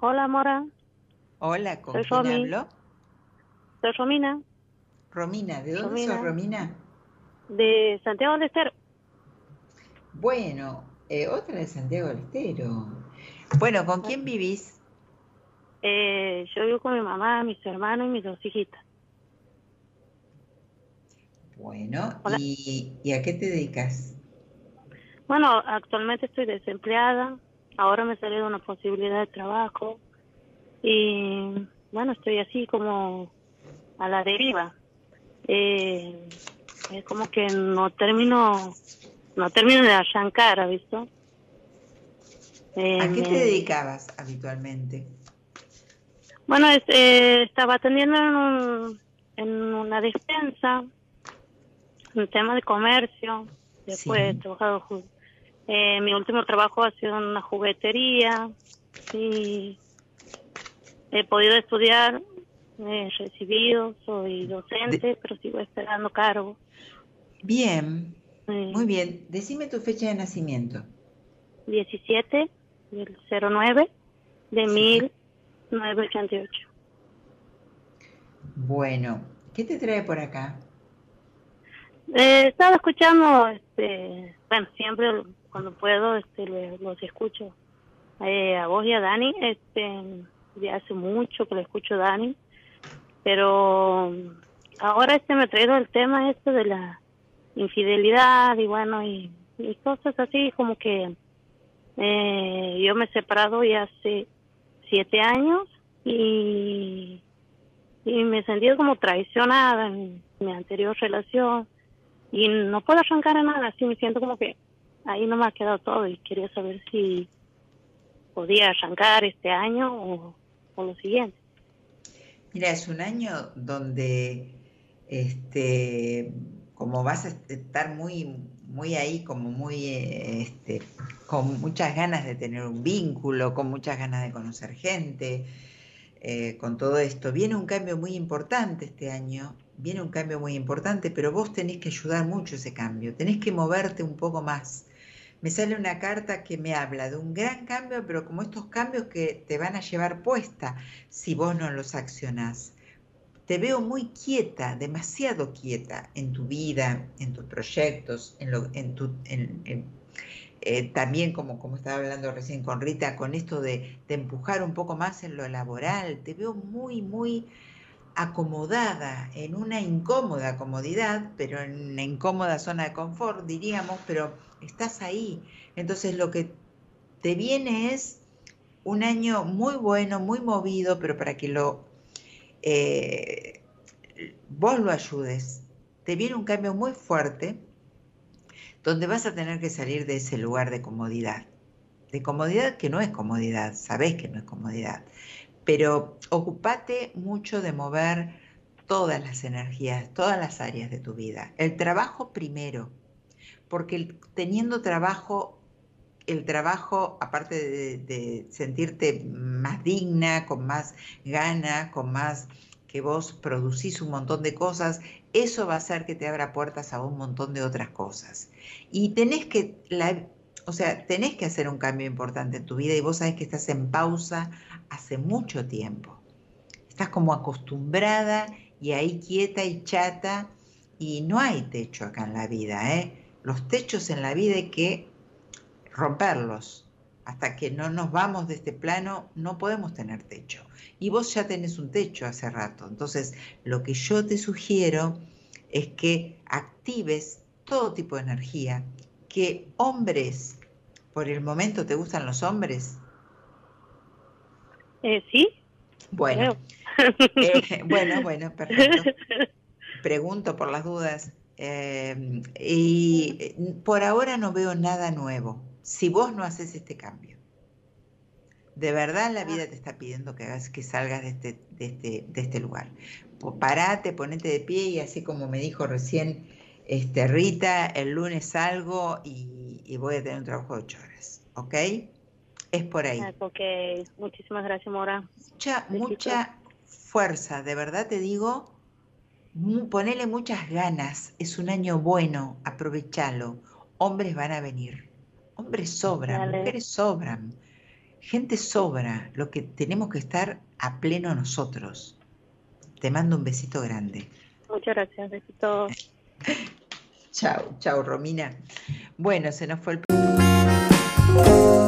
Hola, Mora. Hola, ¿con Soy quién Romy. hablo? Soy Romina, Romina, ¿de dónde Romina. sos, Romina? de Santiago del Estero. Bueno, eh, otra de Santiago del Estero. Bueno, ¿con quién vivís? Eh, yo vivo con mi mamá, mis hermanos y mis dos hijitas. Bueno. ¿y, y a qué te dedicas? Bueno, actualmente estoy desempleada. Ahora me salió una posibilidad de trabajo. Y bueno, estoy así como a la deriva. Eh, es como que no termino, no termino de arrancar, ¿has visto? Eh, ¿A qué te me- dedicabas habitualmente? Bueno, es- eh, estaba atendiendo en, un- en una despensa, un tema de comercio. Después Sí. he trabajado, eh, mi último trabajo ha sido en una juguetería y he podido estudiar, he recibido, soy docente, pero sigo esperando cargo. Bien, muy bien. Decime tu fecha de nacimiento. 17 del 09 de 1988. Bueno, ¿qué te trae por acá? Eh, estaba escuchando, este, bueno, siempre cuando puedo, este, los escucho eh, a vos y a Dani, este, de hace mucho que lo escucho a Dani, pero ahora este me ha el tema este de la infidelidad y bueno, y, cosas así como que eh, yo me he separado ya hace siete años y, y me sentido como traicionada en mi anterior relación y no puedo arrancar a nada, así me siento como que ahí no me ha quedado todo y quería saber si podía arrancar este año o, o lo siguiente. Mira, es un año donde, este, como vas a estar muy, muy ahí, como muy, este, con muchas ganas de tener un vínculo, con muchas ganas de conocer gente, eh, con todo esto. Viene un cambio muy importante este año, viene un cambio muy importante, pero vos tenés que ayudar mucho ese cambio, tenés que moverte un poco más. Me sale una carta que me habla de un gran cambio, pero como estos cambios que te van a llevar puesta si vos no los accionás. Te veo muy quieta, demasiado quieta en tu vida, en tus proyectos, en lo, en tu, en- eh, también como, como estaba hablando recién con Rita, con esto de, de empujar un poco más en lo laboral. Te veo muy, muy acomodada, en una incómoda comodidad, pero en una incómoda zona de confort, diríamos, pero estás ahí. Entonces lo que te viene es un año muy bueno, muy movido, pero para que lo eh, vos lo ayudes. Te viene un cambio muy fuerte donde vas a tener que salir de ese lugar de comodidad. De comodidad que no es comodidad, sabés que no es comodidad. Pero ocupate mucho de mover todas las energías, todas las áreas de tu vida. El trabajo primero, porque teniendo trabajo, el trabajo, aparte de, sentirte más digna, con más ganas, con más que vos producís un montón de cosas, eso va a hacer que te abra puertas a un montón de otras cosas. Y tenés que, la, o sea, tenés que hacer un cambio importante en tu vida y vos sabés que estás en pausa hace mucho tiempo. Estás como acostumbrada y ahí quieta y chata y no hay techo acá en la vida, ¿eh? Los techos en la vida hay que romperlos. Hasta que no nos vamos de este plano, no podemos tener techo. Y vos ya tenés un techo hace rato. Entonces, lo que yo te sugiero es que actives todo tipo de energía. Que hombres, por el momento, ¿te gustan los hombres? Eh, sí, Bueno, eh, bueno, bueno, perfecto. Pregunto por las dudas. Eh, y eh, por ahora no veo nada nuevo. Si vos no haces este cambio, de verdad la vida te está pidiendo que hagas, que salgas de este, de este, de este lugar. Parate, ponete de pie y así como me dijo recién este, Rita, el lunes salgo y, y voy a tener un trabajo de ocho horas. ¿Ok? Es por ahí. Ah, Ok, muchísimas gracias, Mora. Mucha, mucha fuerza, de verdad te digo, ponele muchas ganas, es un año bueno, aprovechalo. Hombres van a venir, hombres sobran, Dale. mujeres sobran, Gente sobra, lo que tenemos que estar a pleno nosotros. Te mando un besito grande. Muchas gracias, besito. chao, chao, Romina. Bueno, se nos fue el...